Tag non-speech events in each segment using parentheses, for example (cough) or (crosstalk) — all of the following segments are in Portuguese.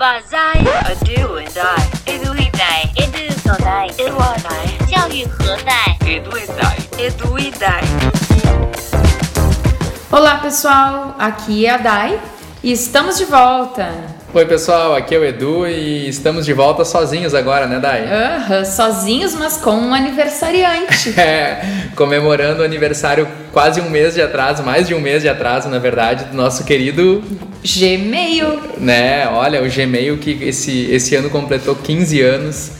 把在 a do and I edu e dai edu 所在 edu a dai 教育何在 edu e dai edu e dai Olá pessoal, aqui é a Dai e estamos de volta. Oi pessoal, aqui é o Edu e estamos de volta sozinhos agora, né Dai? Aham, sozinhos, mas com um aniversariante. (laughs) É, comemorando o aniversário quase um mês de atraso, mais de um mês de atraso, na verdade, do nosso querido Gmail. Né, olha, o Gmail que esse, esse ano completou 15 anos.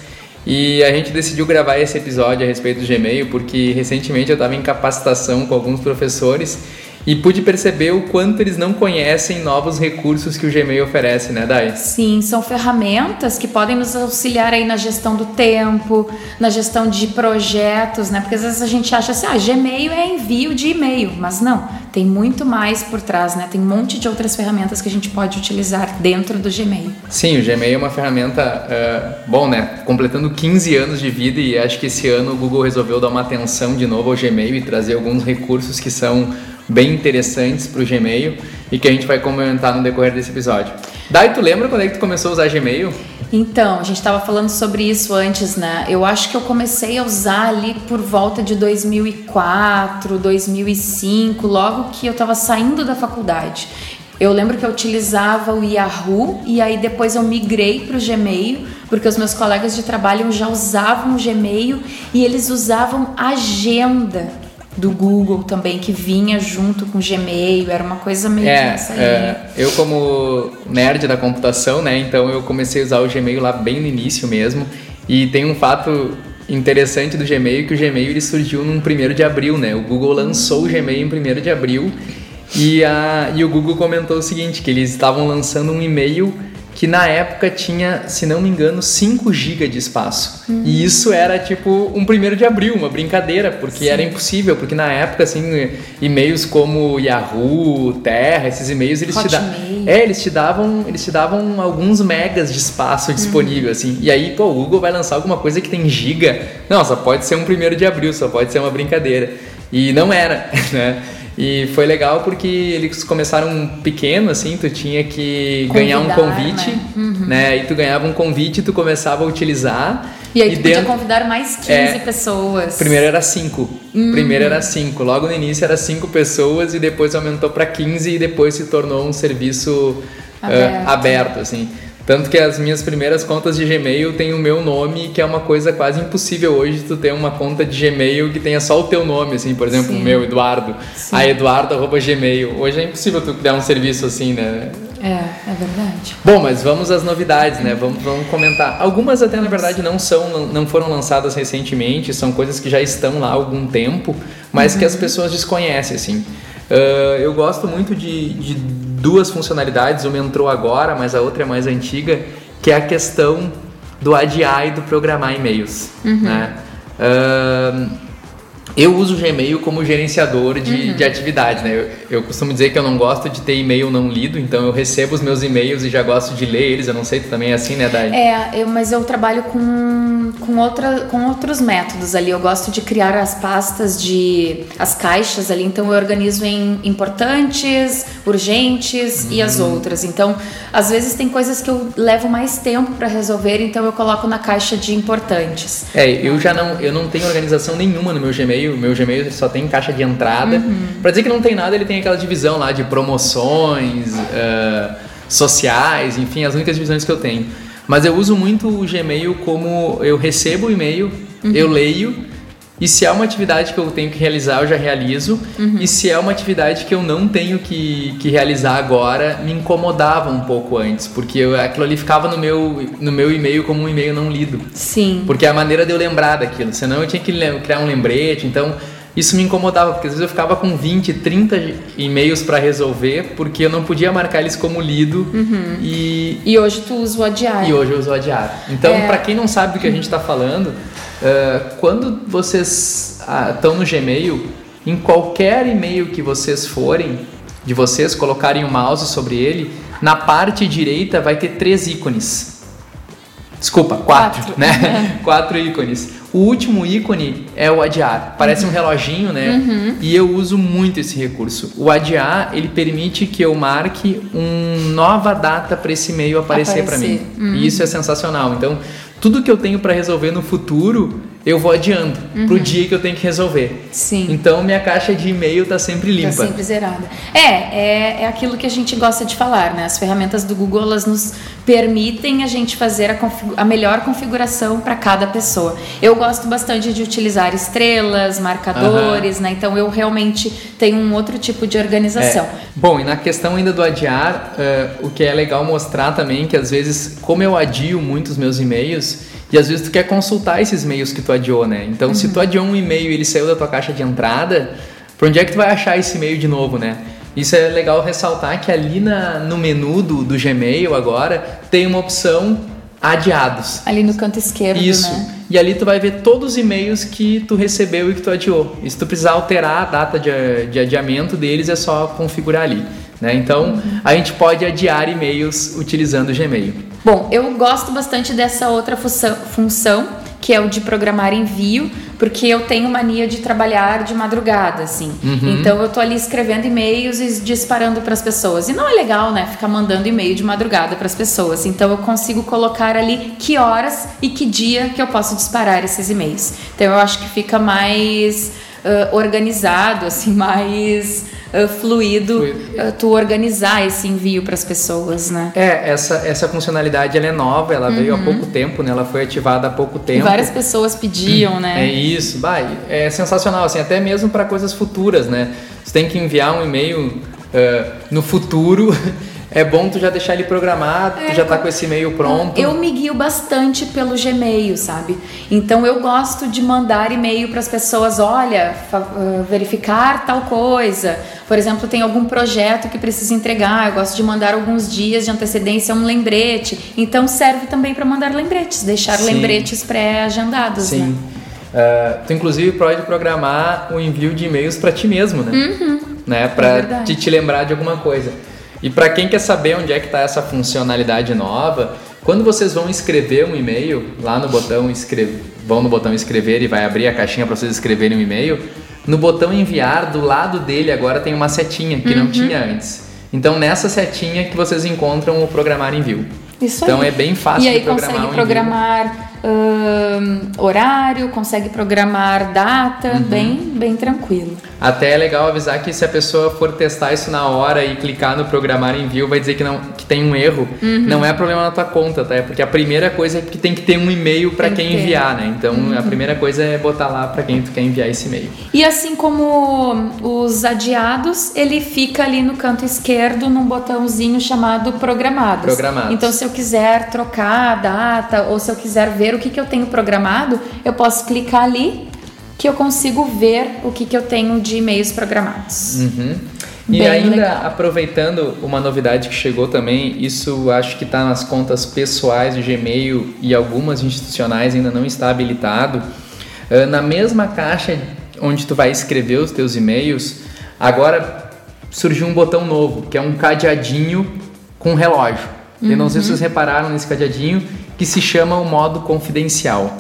E a gente decidiu gravar esse episódio a respeito do Gmail porque recentemente eu estava em capacitação com alguns professores e pude perceber o quanto eles não conhecem novos recursos que o Gmail oferece, né, Dai? Sim, são ferramentas que podem nos auxiliar aí na gestão do tempo, na gestão de projetos, né? Porque às vezes a gente acha assim, ah, Gmail é envio de e-mail, mas não, tem muito mais por trás, né? Tem um monte de outras ferramentas que a gente pode utilizar dentro do Gmail. Sim, o Gmail é uma ferramenta, uh, bom, né? Completando 15 anos de vida e acho que esse ano o Google resolveu dar uma atenção de novo ao Gmail e trazer alguns recursos que são bem interessantes para o Gmail e que a gente vai comentar no decorrer desse episódio. Dai, tu lembra quando é que tu começou a usar Gmail? Então, a gente estava falando sobre isso antes, né? Eu acho que eu comecei a usar ali por volta de 2004, 2005, logo que eu estava saindo da faculdade. Eu lembro que eu utilizava o Yahoo e aí depois eu migrei para o Gmail, porque os meus colegas de trabalho já usavam o Gmail e eles usavam agenda do Google também, que vinha junto com o Gmail, era uma coisa meio é, é, Eu como nerd da computação, né, então eu comecei a usar o Gmail lá bem no início mesmo, e tem um fato interessante do Gmail que o Gmail ele surgiu num 1 de abril, né, o Google lançou o Gmail em 1 de abril, e, a, e o Google comentou o seguinte, que eles estavam lançando um e-mail que na época tinha, se não me engano, 5 GB de espaço. Uhum. E isso era tipo um primeiro de abril, uma brincadeira, porque Sim. era impossível, porque na época assim, e-mails como Yahoo, Terra, esses e-mails eles Hotmail. te davam, é, eles te davam, eles te davam alguns megas de espaço disponível uhum. assim. E aí, pô, o Google vai lançar alguma coisa que tem giga. Não, só pode ser um primeiro de abril, só pode ser uma brincadeira. E não era, (laughs) né? E foi legal porque eles começaram pequeno, assim, tu tinha que Convidar, ganhar um convite, né? Uhum. né? E tu ganhava um convite e tu começava a utilizar. E aí tu dentro... podia convidar mais 15 é, pessoas. Primeiro era 5. Uhum. Primeiro era 5. Logo no início era 5 pessoas e depois aumentou para 15 e depois se tornou um serviço aberto, uh, aberto assim. Tanto que as minhas primeiras contas de Gmail têm o meu nome, que é uma coisa quase impossível hoje tu ter uma conta de Gmail que tenha só o teu nome, assim, por exemplo, Sim. o meu, Eduardo. Sim. A eduardo.gmail. Hoje é impossível tu criar um serviço assim, né? É, é verdade. Bom, mas vamos às novidades, né? Vamos, vamos comentar. Algumas até, na verdade, não são, não foram lançadas recentemente, são coisas que já estão lá há algum tempo, mas uhum. que as pessoas desconhecem, assim. Uh, eu gosto muito de, de duas funcionalidades, uma entrou agora, mas a outra é mais antiga, que é a questão do adiar e do programar e-mails. Uhum. Né? Uh, eu uso o Gmail como gerenciador de, uhum. de atividades, né? Eu, eu, costumo dizer que eu não gosto de ter e-mail não lido, então eu recebo os meus e-mails e já gosto de ler eles. Eu não sei, tu também é assim, né, Dai? É, eu, mas eu trabalho com, com, outra, com outros métodos ali. Eu gosto de criar as pastas de... as caixas ali, então eu organizo em importantes, urgentes uhum. e as uhum. outras. Então, às vezes tem coisas que eu levo mais tempo para resolver, então eu coloco na caixa de importantes. É, eu já não, eu não tenho organização nenhuma no meu Gmail meu Gmail só tem caixa de entrada. Uhum. Para dizer que não tem nada, ele tem aquela divisão lá de promoções, uh, sociais, enfim, as únicas divisões que eu tenho. Mas eu uso muito o Gmail como eu recebo o e-mail, uhum. eu leio e se é uma atividade que eu tenho que realizar, eu já realizo. Uhum. E se é uma atividade que eu não tenho que, que realizar agora, me incomodava um pouco antes. Porque eu, aquilo ali ficava no meu, no meu e-mail como um e-mail não lido. Sim. Porque é a maneira de eu lembrar daquilo. Senão eu tinha que criar um lembrete. Então isso me incomodava, porque às vezes eu ficava com 20, 30 e-mails para resolver, porque eu não podia marcar eles como lido. Uhum. E, e hoje tu usa o adiar. E hoje eu uso o adiar. Então, é... para quem não sabe do que a gente está falando, Uh, quando vocês estão uh, no Gmail, em qualquer e-mail que vocês forem, de vocês colocarem o mouse sobre ele, na parte direita vai ter três ícones. Desculpa, quatro, quatro. né? (laughs) quatro ícones. O último ícone é o adiar. Parece um reloginho, né? Uhum. E eu uso muito esse recurso. O adiar, ele permite que eu marque uma nova data para esse e-mail aparecer para mim. Uhum. E isso é sensacional. Então, tudo que eu tenho para resolver no futuro, eu vou adiando pro dia que eu tenho que resolver. Uhum. Sim. Então, minha caixa de e-mail tá sempre limpa. Tá sempre zerada. É, é, é aquilo que a gente gosta de falar, né? As ferramentas do Google, elas nos permitem a gente fazer a, a melhor configuração para cada pessoa. Eu gosto bastante de utilizar estrelas, marcadores, né? Então eu realmente tenho um outro tipo de organização. É. Bom, e na questão ainda do adiar, eh, o que é legal mostrar também que às vezes, como eu adio muito os meus e-mails, e às vezes tu quer consultar esses e-mails que tu adiou, né? Então, se tu adiou um e-mail e ele saiu da tua caixa de entrada, pra onde é que tu vai achar esse e-mail de novo, né? Isso é legal ressaltar que ali na, no menu do, do Gmail agora tem uma opção adiados. Ali no canto esquerdo, Isso. né? E ali tu vai ver todos os e-mails que tu recebeu e que tu adiou. E se tu precisar alterar a data de, de adiamento deles, é só configurar ali. Né? Então, Uhum. a gente pode adiar e-mails utilizando o Gmail. Bom, eu gosto bastante dessa outra função, função, que é o de programar envio, porque eu tenho mania de trabalhar de madrugada, assim. Então eu tô ali escrevendo e-mails e disparando para as pessoas. E não é legal, né, ficar mandando e-mail de madrugada para as pessoas. Então eu consigo colocar ali que horas e que dia que eu posso disparar esses e-mails. Então eu acho que fica mais ah, organizado, assim, (laughs) mais ah, fluido, Fluido. ah, tu organizar esse envio para as pessoas, né? É, essa, essa funcionalidade ela é nova, ela veio há pouco tempo, né? Ela foi ativada há pouco tempo. várias pessoas pediam, né? É isso, vai, é sensacional, assim, até mesmo para coisas futuras, né? Você tem que enviar um e-mail eh, no futuro, (laughs) é bom tu já deixar ele programado, tu já tá com esse e-mail pronto. Eu me guio bastante pelo Gmail, sabe? Então eu gosto de mandar e-mail para as pessoas, olha, ah, verificar tal coisa. Por exemplo, tem algum projeto que precisa entregar, eu gosto de mandar alguns dias de antecedência um lembrete. Então serve também para mandar lembretes, deixar Sim. lembretes pré-agendados, Sim. né? Eh, tu inclusive pode programar o envio de e-mails para ti mesmo, né? né? É Para verdade. te, te lembrar de alguma coisa. E para quem quer saber onde é que está essa funcionalidade nova, quando vocês vão escrever um e-mail lá no botão escrever, vão no botão escrever e vai abrir a caixinha para vocês escreverem um e-mail, no botão enviar do lado dele agora tem uma setinha que Uhum. não tinha antes. Então nessa setinha que vocês encontram o programar envio. Isso então aí. é bem fácil E aí de programar consegue um programar horário, consegue programar data, Uhum. bem, bem tranquilo. Até é legal avisar que se a pessoa for testar isso na hora e clicar no programar envio, vai dizer que, não, que tem um erro. Uhum. Não é problema na tua conta, tá? É porque a primeira coisa é que tem que ter um e-mail para que quem. Uhum. enviar, né? Então a primeira coisa é botar lá para quem tu quer enviar esse e-mail. E assim como os adiados, ele fica ali no canto esquerdo num botãozinho chamado programados. Programados. Então, se eu quiser trocar a data ou se eu quiser ver o que, que eu tenho programado, eu posso clicar ali que eu consigo ver o que, que eu tenho de e-mails programados. Uhum. E Bem ainda legal. aproveitando uma novidade que chegou também, isso acho que está nas contas pessoais de Gmail e algumas institucionais ainda não está habilitado. Ah, Na mesma caixa onde tu vai escrever os teus e-mails, agora surgiu um botão novo, que é um cadeadinho com relógio. Eu não sei se vocês repararam nesse cadeadinho, que se chama o modo confidencial.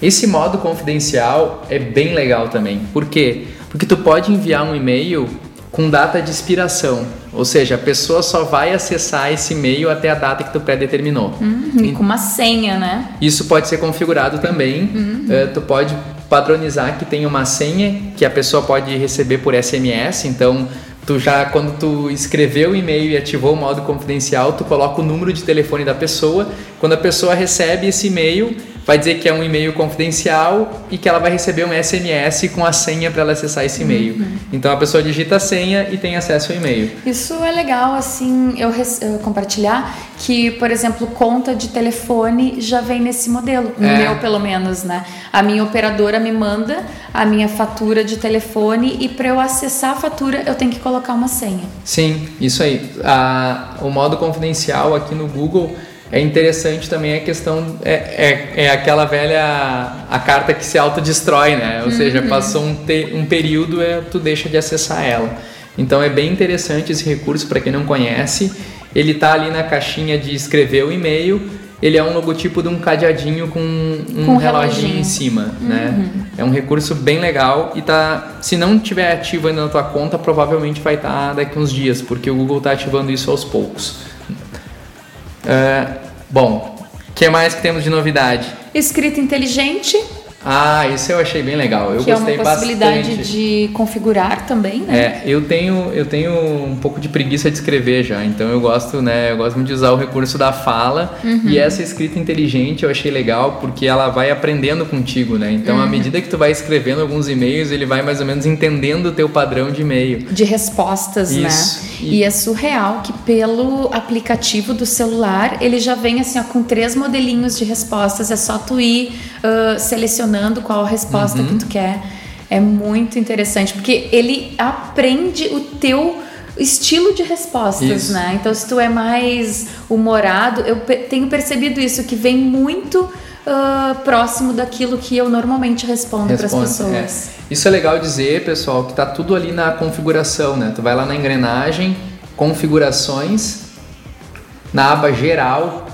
Esse modo confidencial é bem legal também. Por quê? Porque tu pode enviar um e-mail com data de expiração, ou seja, a pessoa só vai acessar esse e-mail até a data que tu pré-determinou. Uhum, E com uma senha, né? Isso pode ser configurado também. Eh, tu pode padronizar que tem uma senha que a pessoa pode receber por SMS. Então, tu já quando tu escreveu o e-mail e ativou o modo confidencial, tu coloca o número de telefone da pessoa. Quando a pessoa recebe esse e-mail, vai dizer que é um e-mail confidencial e que ela vai receber um SMS com a senha para ela acessar esse e-mail. Então a pessoa digita a senha e tem acesso ao e-mail. Isso é legal, assim, eu, eu compartilhar que, por exemplo, conta de telefone já vem nesse modelo. No É. meu, pelo menos, né? A minha operadora me manda a minha fatura de telefone e para eu acessar a fatura eu tenho que colocar uma senha. Sim, isso aí. A- o modo confidencial aqui no Google é interessante também a questão é, é, é aquela velha a carta que se autodestrói, né? Ou seja, passou um, te- um período é, tu deixa de acessar ela. Então é bem interessante esse recurso para quem não conhece. Ele tá ali na caixinha de escrever o e-mail ele é um logotipo de um cadeadinho com um Com um reloginho reloginho. em cima, né? É um recurso bem legal e tá, se não tiver ativo ainda na tua conta, provavelmente vai estar daqui uns dias, porque o Google tá ativando isso aos poucos. É, bom, o que mais que temos de novidade? Escrita inteligente, Ah, isso eu achei bem legal. Eu que é uma gostei possibilidade bastante. de configurar também, né? É, eu tenho, eu tenho um pouco de preguiça de escrever já, então eu gosto, né, eu gosto muito de usar o recurso da fala Uhum. e essa escrita inteligente eu achei legal porque ela vai aprendendo contigo, né? Então Uhum. à medida que tu vai escrevendo alguns e-mails, ele vai mais ou menos entendendo o teu padrão de e-mail. de respostas, Isso. né? E- E... é surreal que pelo aplicativo do celular ele já vem assim ó, com três modelinhos de respostas. É só tu ir ah, selecionando qual a resposta Uhum. que tu quer. É muito interessante porque ele aprende o teu estilo de respostas, Isso. né? Então se tu é mais humorado, eu tenho percebido isso que vem muito ah, próximo daquilo que eu normalmente respondo para as Responde, pessoas. é. Isso é legal dizer, pessoal, que tá tudo ali na configuração, né? Tu vai lá na engrenagem, configurações, na aba geral,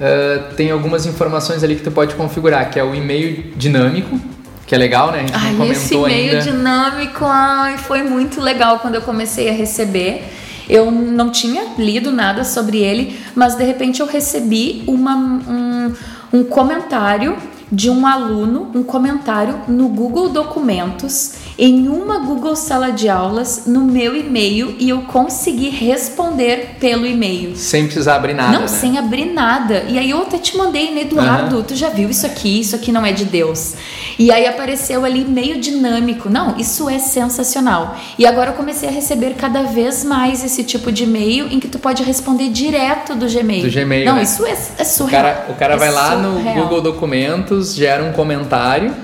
ah, tem algumas informações ali que tu pode configurar, que é o e-mail dinâmico, que é legal, né? A gente não Ai, comentou esse e-mail ainda. dinâmico, ai, foi muito legal quando eu comecei a receber. Eu não tinha lido nada sobre ele, mas de repente eu recebi uma, um, um comentário de um aluno, um comentário no Google Documentos, em uma Google Sala de Aulas, no meu e-mail, e eu consegui responder pelo e-mail. Sem precisar abrir nada, Não, né? sem abrir nada. E aí eu até te mandei, né, Eduardo? Tu já viu isso aqui? Isso aqui não é de Deus. E aí apareceu ali meio dinâmico. Não, isso é sensacional. E agora eu comecei a receber cada vez mais esse tipo de e-mail em que tu pode responder direto do Gmail. Do Gmail, Não, né? isso é, é O surreal. cara, o cara É vai lá no surreal. Google Documentos, gera um comentário,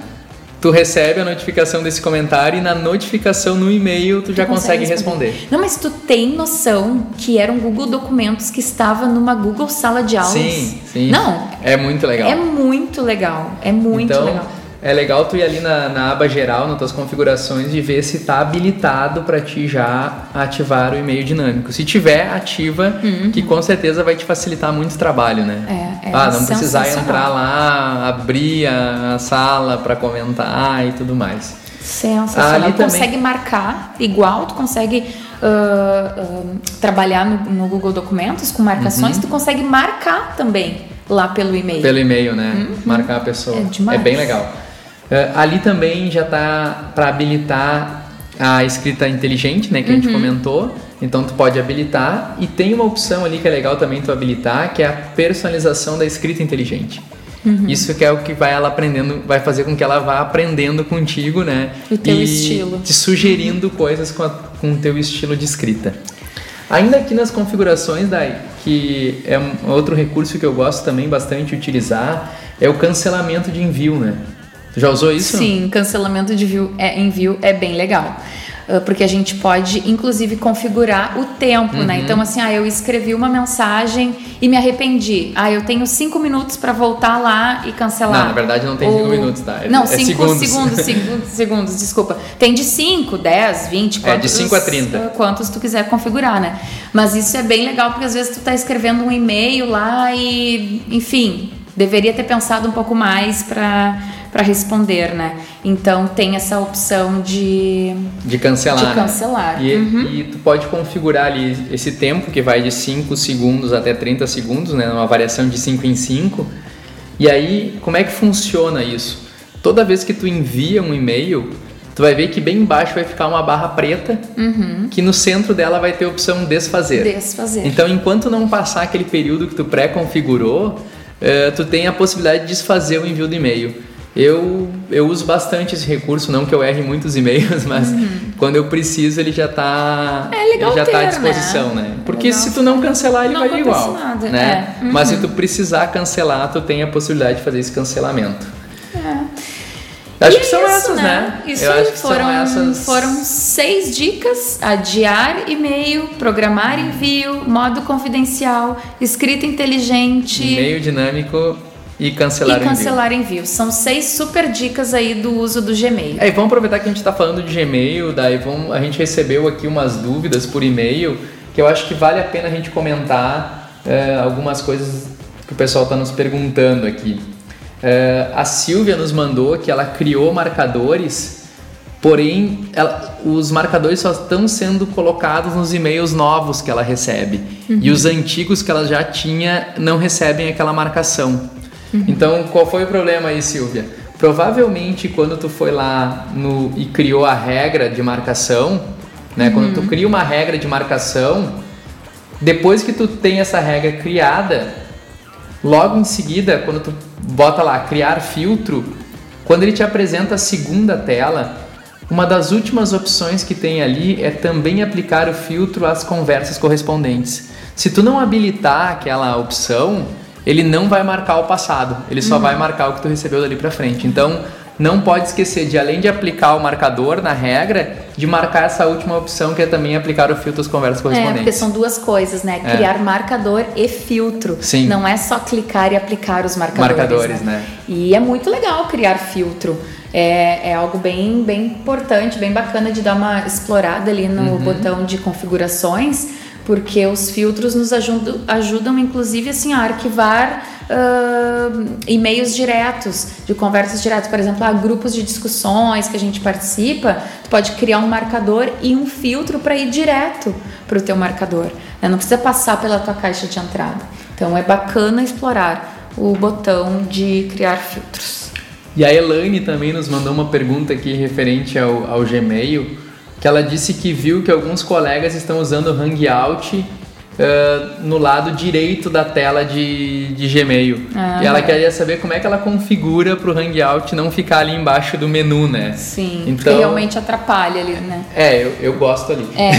tu recebe a notificação desse comentário e na notificação no e-mail tu já consegue responder. Não, mas tu tem noção que era um Google Documentos que estava numa Google Sala de Aulas? Sim, sim. Não, É muito legal. é muito legal. É muito então, legal. é legal tu ir ali na, na aba geral, nas tuas configurações, e ver se está habilitado para ti já ativar o e-mail dinâmico. Se tiver, ativa, que com certeza vai te facilitar muito o trabalho, né? Uhum. É, é ah, não precisar entrar lá, abrir a, a sala para comentar e tudo mais. Sensacional. Ali tu também- consegue marcar igual, tu consegue ah, ah, trabalhar no, no Google Documentos com marcações, tu consegue marcar também lá pelo e-mail. Uhum. Pelo e-mail, né? Marcar a pessoa. É demais. bem legal. É, ali também já tá para habilitar a escrita inteligente, né? Que a Uhum. gente comentou. Então tu pode habilitar e tem uma opção ali que é legal também tu habilitar, que é a personalização da escrita inteligente. Uhum. Isso que é o que vai ela aprendendo, vai fazer com que ela vá aprendendo contigo, né? O teu e estilo. Te sugerindo coisas com, a- com o teu estilo de escrita. Ainda aqui nas configurações, Dai, que é um outro recurso que eu gosto também bastante de utilizar, é o cancelamento de envio, né? Tu já usou isso? Sim, cancelamento de envio é, envio é bem legal. Ah, Porque a gente pode, inclusive, configurar o tempo, né? Uhum. Então, assim, ah, eu escrevi uma mensagem e me arrependi. Ah, eu tenho cinco minutos para voltar lá e cancelar. Não, na verdade não tem cinco minutos, tá? É- Não, é cinco segundos. segundos, (laughs) segundos, segundos, desculpa. Tem de 5, 10, 20, É, quantos, de 5 a 30. ah, quantos tu quiser configurar, né? Mas isso é bem legal porque às vezes tu tá escrevendo um e-mail lá e, enfim, deveria ter pensado um pouco mais para para responder, né? Então tem essa opção de De cancelar. De né? cancelar. E, Uhum. e tu pode configurar ali esse tempo que vai de 5 segundos até 30 segundos, né? Uma variação de 5 em 5. E aí, como é que funciona isso? Toda vez que tu envia um e-mail, tu vai ver que bem embaixo vai ficar uma barra preta, que no centro dela vai ter a opção desfazer. desfazer. Então, enquanto não passar aquele período que tu pré-configurou, eh, tu tem a possibilidade de desfazer o envio do e-mail. Eu, eu uso bastante esse recurso, não que eu erre muitos (laughs) e-mails, mas quando eu preciso ele já está Uhum. É ele já tá à ter, disposição, né? né? Porque Legal. se tu não cancelar ele Não vai igual, nada, né? é. Uhum. Mas se tu precisar cancelar, tu tem a possibilidade de fazer esse cancelamento. Acho E que são é isso, essas, né? Isso eu acho que foram, são essas. foram seis dicas: adiar e-mail, programar envio, modo confidencial, escrita inteligente e-mail dinâmico e cancelar e o envio. cancelar envio. São seis super dicas aí do uso do Gmail. É, e vamos aproveitar que a gente está falando de Gmail, daí vamos, a gente recebeu aqui umas dúvidas por e-mail que eu acho que vale a pena a gente comentar é, algumas coisas que o pessoal está nos perguntando aqui. Uh, a Silvia nos mandou que ela criou marcadores, porém ela, os marcadores só estão sendo colocados nos e-mails novos que ela recebe. Uhum. E os antigos que ela já tinha não recebem aquela marcação. Uhum. Então, qual foi o problema aí, Silvia? Provavelmente quando tu foi lá no, e criou a regra de marcação, né? Uhum. Quando tu cria uma regra de marcação, depois que tu tem essa regra criada, logo em seguida, quando tu bota lá criar filtro, quando ele te apresenta a segunda tela, uma das últimas opções que tem ali é também aplicar o filtro às conversas correspondentes. Se tu não habilitar aquela opção, ele não vai marcar o passado, ele só uhum. vai marcar o que tu recebeu dali para frente. Então, não pode esquecer de, além de aplicar o marcador na regra, de marcar essa última opção que é também aplicar o filtro às conversas correspondentes. É, porque são duas coisas, né? É. Criar marcador e filtro. Sim. Não é só clicar e aplicar os marcadores. Marcadores, né? né? E é muito legal criar filtro. É, é, algo bem, bem importante, bem bacana de dar uma explorada ali no uhum. botão de configurações, porque os filtros nos ajudam, ajudam inclusive assim, a arquivar uh, e-mails diretos, de conversas diretas, por exemplo, a grupos de discussões que a gente participa, tu pode criar um marcador e um filtro para ir direto para o teu marcador. Né? Não precisa passar pela tua caixa de entrada. Então é bacana explorar o botão de criar filtros. E a Elaine também nos mandou uma pergunta aqui referente ao, ao Gmail, que ela disse que viu que alguns colegas estão usando o Hangout uh, no lado direito da tela de, de Gmail. Ah, e ela queria saber como é que ela configura para o Hangout não ficar ali embaixo do menu, né? Sim, então, realmente atrapalha ali, né? É, eu, eu gosto ali. É,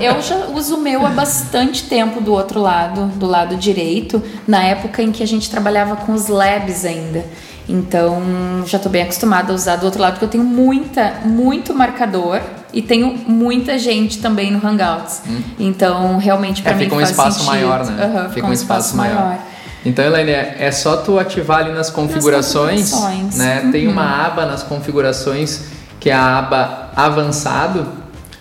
eu, (laughs) eu já uso o meu há bastante tempo do outro lado, do lado direito, na época em que a gente trabalhava com os labs ainda. Então, já estou bem acostumada a usar do outro lado, porque eu tenho muita, muito marcador e tenho muita gente também no Hangouts. Hum. Então, realmente para é, mim fica um espaço sentido. maior, né? Uhum, fica, um espaço, espaço maior. maior. Então, Elaine, é só tu ativar ali nas configurações, nas configurações. né? Uhum. Tem uma aba nas configurações que é a aba avançado.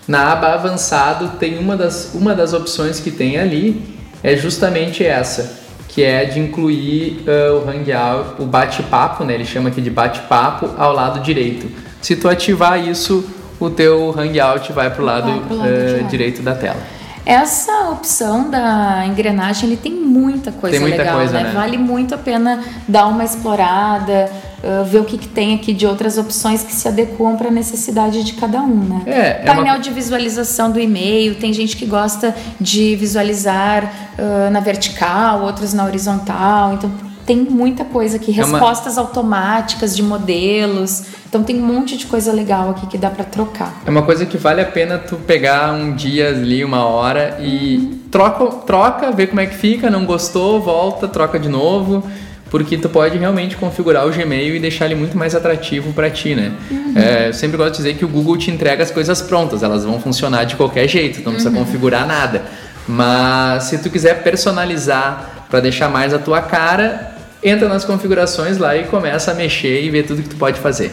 Na aba avançado tem uma das, uma das opções que tem ali é justamente essa, que é de incluir uh, o Hangout, o bate-papo, né? Ele chama aqui de bate-papo ao lado direito. Se tu ativar isso, o teu Hangout vai para o lado, lado uh, direito da tela. Essa opção da engrenagem ele tem muita coisa tem muita legal, coisa, né? né? Vale muito a pena dar uma explorada, uh, ver o que, que, tem aqui de outras opções que se adequam para a necessidade de cada um, né? É, é Painel uma... de visualização do e-mail, tem gente que gosta de visualizar uh, na vertical, outros na horizontal, então tem muita coisa aqui, respostas é uma... automáticas de modelos. Então tem um monte de coisa legal aqui que dá para trocar. É uma coisa que vale a pena tu pegar um dia ali, uma hora e uhum. troca, troca, vê como é que fica, não gostou, volta, troca de novo, porque tu pode realmente configurar o Gmail e deixar ele muito mais atrativo para ti, né? Uhum. É, eu sempre gosto de dizer que o Google te entrega as coisas prontas, elas vão funcionar de qualquer jeito, não precisa uhum. configurar nada. Mas se tu quiser personalizar para deixar mais a tua cara, entra nas configurações lá e começa a mexer e ver tudo que tu pode fazer.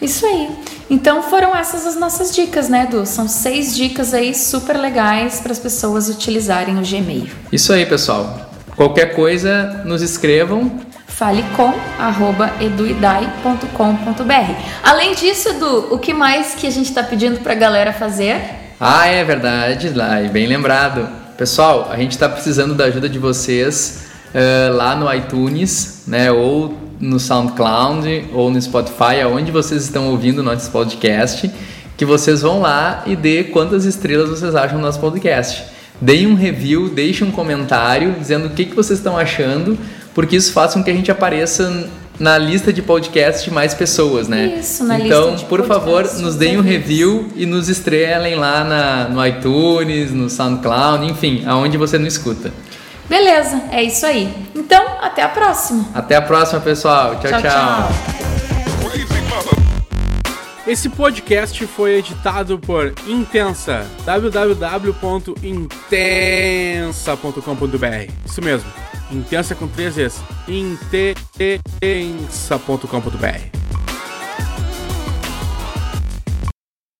Isso aí. Então foram essas as nossas dicas, né, Edu? São seis dicas aí super legais para as pessoas utilizarem o Gmail. Isso aí, pessoal. Qualquer coisa, nos escrevam. falecom@eduidai.com.br. Além disso, Edu, o que mais que a gente está pedindo para a galera fazer? Ah, é verdade, lá, bem lembrado. Pessoal, a gente está precisando da ajuda de vocês uh, lá no iTunes, né? Ou no SoundCloud ou no Spotify, aonde vocês estão ouvindo o nosso podcast, que vocês vão lá e dê quantas estrelas vocês acham do nosso podcast. Deem um review, deixem um comentário dizendo o que, que vocês estão achando, porque isso faz com que a gente apareça na lista de podcast de mais pessoas, né? Isso, na então, lista de por favor, nos deem um review e nos estrelem lá na, no iTunes, no SoundCloud, enfim, aonde você não escuta. Beleza, é isso aí. Então, até a próxima. Até a próxima, pessoal. tchau. tchau. tchau. Esse podcast foi editado por Intensa, www.intensa.com.br. Isso mesmo, Intensa com três vezes, intensa.com.br.